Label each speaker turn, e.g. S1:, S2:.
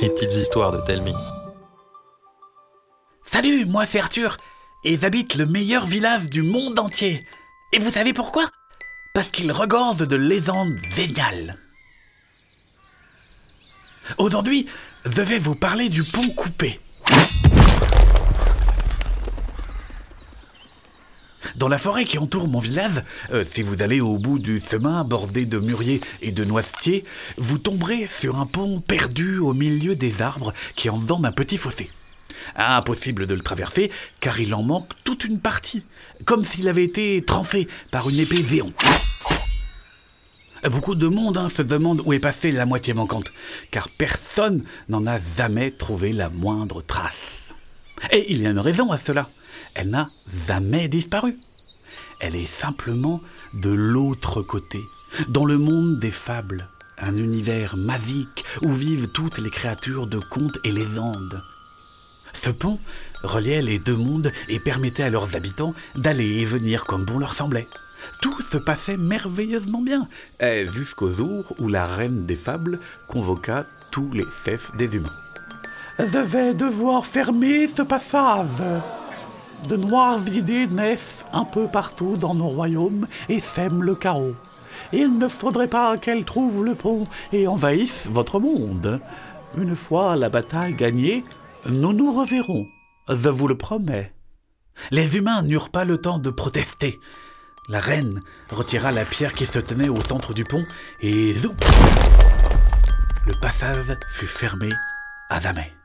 S1: Les petites histoires de Telmi.
S2: Salut, moi c'est Arthur, et j'habite le meilleur village du monde entier. Et vous savez pourquoi? Parce qu'il regorge de légendes géniales. Aujourd'hui, je vais vous parler du pont coupé. Dans la forêt qui entoure mon village, euh, si vous allez au bout du chemin bordé de mûriers et de noisetiers, vous tomberez sur un pont perdu au milieu des arbres qui en un petit fossé. Impossible de le traverser car il en manque toute une partie, comme s'il avait été tranché par une épée géante. Beaucoup de monde hein, se demande où est passée la moitié manquante, car personne n'en a jamais trouvé la moindre trace. Et il y a une raison à cela. Elle n'a jamais disparu. Elle est simplement de l'autre côté, dans le monde des fables, un univers magique où vivent toutes les créatures de contes et légendes. Ce pont reliait les deux mondes et permettait à leurs habitants d'aller et venir comme bon leur semblait. Tout se passait merveilleusement bien, jusqu'au jour où la reine des fables convoqua tous les chefs des humains.
S3: Je vais devoir fermer ce passage, de noires idées naissent un peu partout dans nos royaumes et sèment le chaos. Il ne faudrait pas qu'elles trouvent le pont et envahissent votre monde. Une fois la bataille gagnée, nous nous reverrons, je vous le promets.
S2: Les humains n'eurent pas le temps de protester. La reine retira la pierre qui se tenait au centre du pont et zou Le passage fut fermé à jamais.